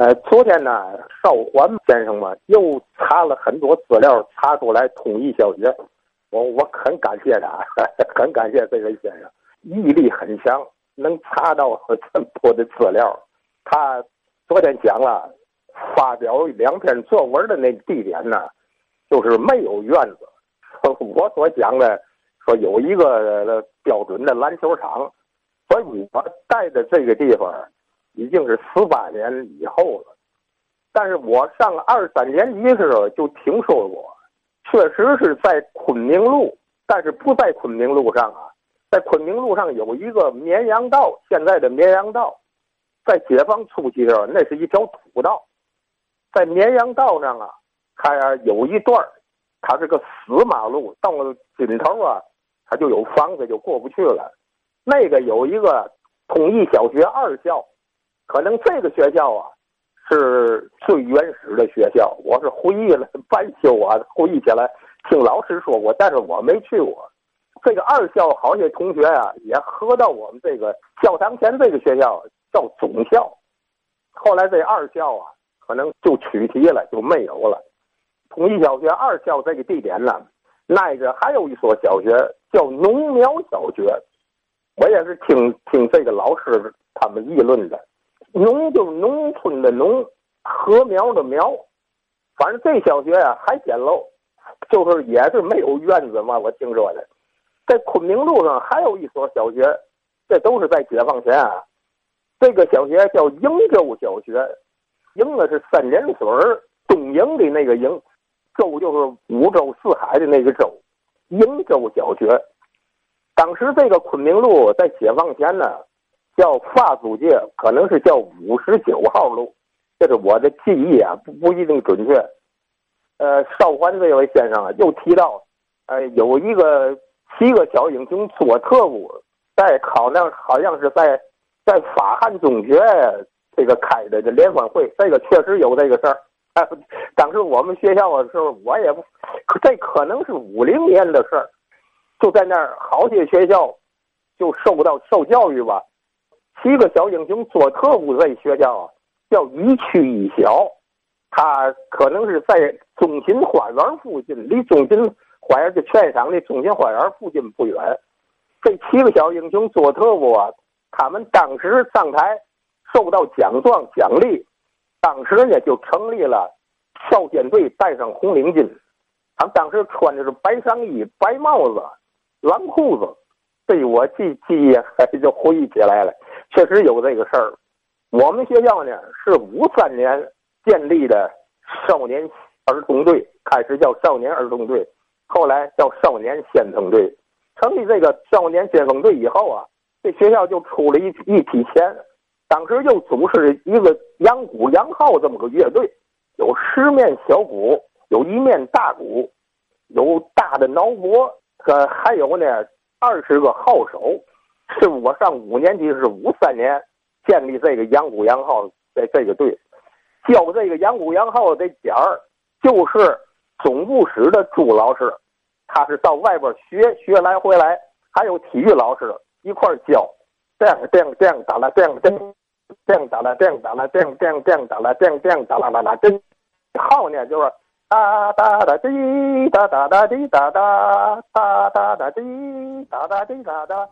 呃，昨天呢，邵环先生嘛又查了很多资料，查出来统一小学，我我很感谢他，很感谢这位先生，毅力很强，能查到这么多的资料。他昨天讲了，发表两篇作文的那地点呢，就是没有院子。我所讲的说有一个标准的篮球场，所以我带的这个地方。已经是十八年以后了，但是我上二三年级时候就听说过，确实是在昆明路，但是不在昆明路上啊，在昆明路上有一个绵阳道，现在的绵阳道，在解放初期的时候，那是一条土道，在绵阳道上啊，它有一段它是个死马路，到了尽头啊，它就有房子就过不去了，那个有一个统一小学二校。可能这个学校啊，是最原始的学校。我是回忆了半宿啊，回忆起来听老师说过，但是我没去过。这个二校好些同学啊，也合到我们这个教堂前这个学校叫总校。后来这二校啊，可能就取缔了，就没有了。统一小学二校这个地点呢，挨着还有一所小学叫农苗小学。我也是听听这个老师他们议论的。农就农村的农，禾苗的苗，反正这小学啊还简陋，就是也是没有院子嘛。我听说的，在昆明路上还有一所小学，这都是在解放前啊。这个小学叫瀛州小学，瀛呢是三点水东瀛的那个瀛，州就是五洲四海的那个州，瀛州小学。当时这个昆明路在解放前呢。叫法租界，可能是叫五十九号路，这是我的记忆啊，不不一定准确。呃，邵欢这位先生啊，又提到，呃，有一个七个小英雄做特务，在好像好像是在在法汉中学这个开的这联欢会，这个确实有这个事儿。当时我们学校的时候，我也不，这可能是五零年的事儿，就在那儿，好些学校就受到受教育吧。七个小英雄做特务这学校啊，叫一区一小，他可能是在中心花园附近，离中心花园的劝场的中心花园附近不远。这七个小英雄做特务啊，他们当时上台受到奖状奖励，当时呢就成立了少先队，戴上红领巾，他们当时穿的是白上衣、白帽子、蓝裤子。对我记记忆还就回忆起来了。确实有这个事儿，我们学校呢是五三年建立的少年儿童队，开始叫少年儿童队，后来叫少年先锋队。成立这个少年先锋队以后啊，这学校就出了一一批钱，当时就组织一个杨鼓杨号这么个乐队，有十面小鼓，有一面大鼓，有大的挠脖，呃，还有呢二十个号手。是 我上五年级是五三年建立这个杨谷杨号这这个队，教这个杨谷杨号的点儿就是总部室的朱老师，他是到外边学学来回来，还有体育老师一块儿教，这样这样这样打了这样这样这样打了这样打了这样这样这样打了这样这样打了打了真号呢就是哒哒哒滴哒哒哒滴哒哒哒哒哒滴哒哒滴哒哒。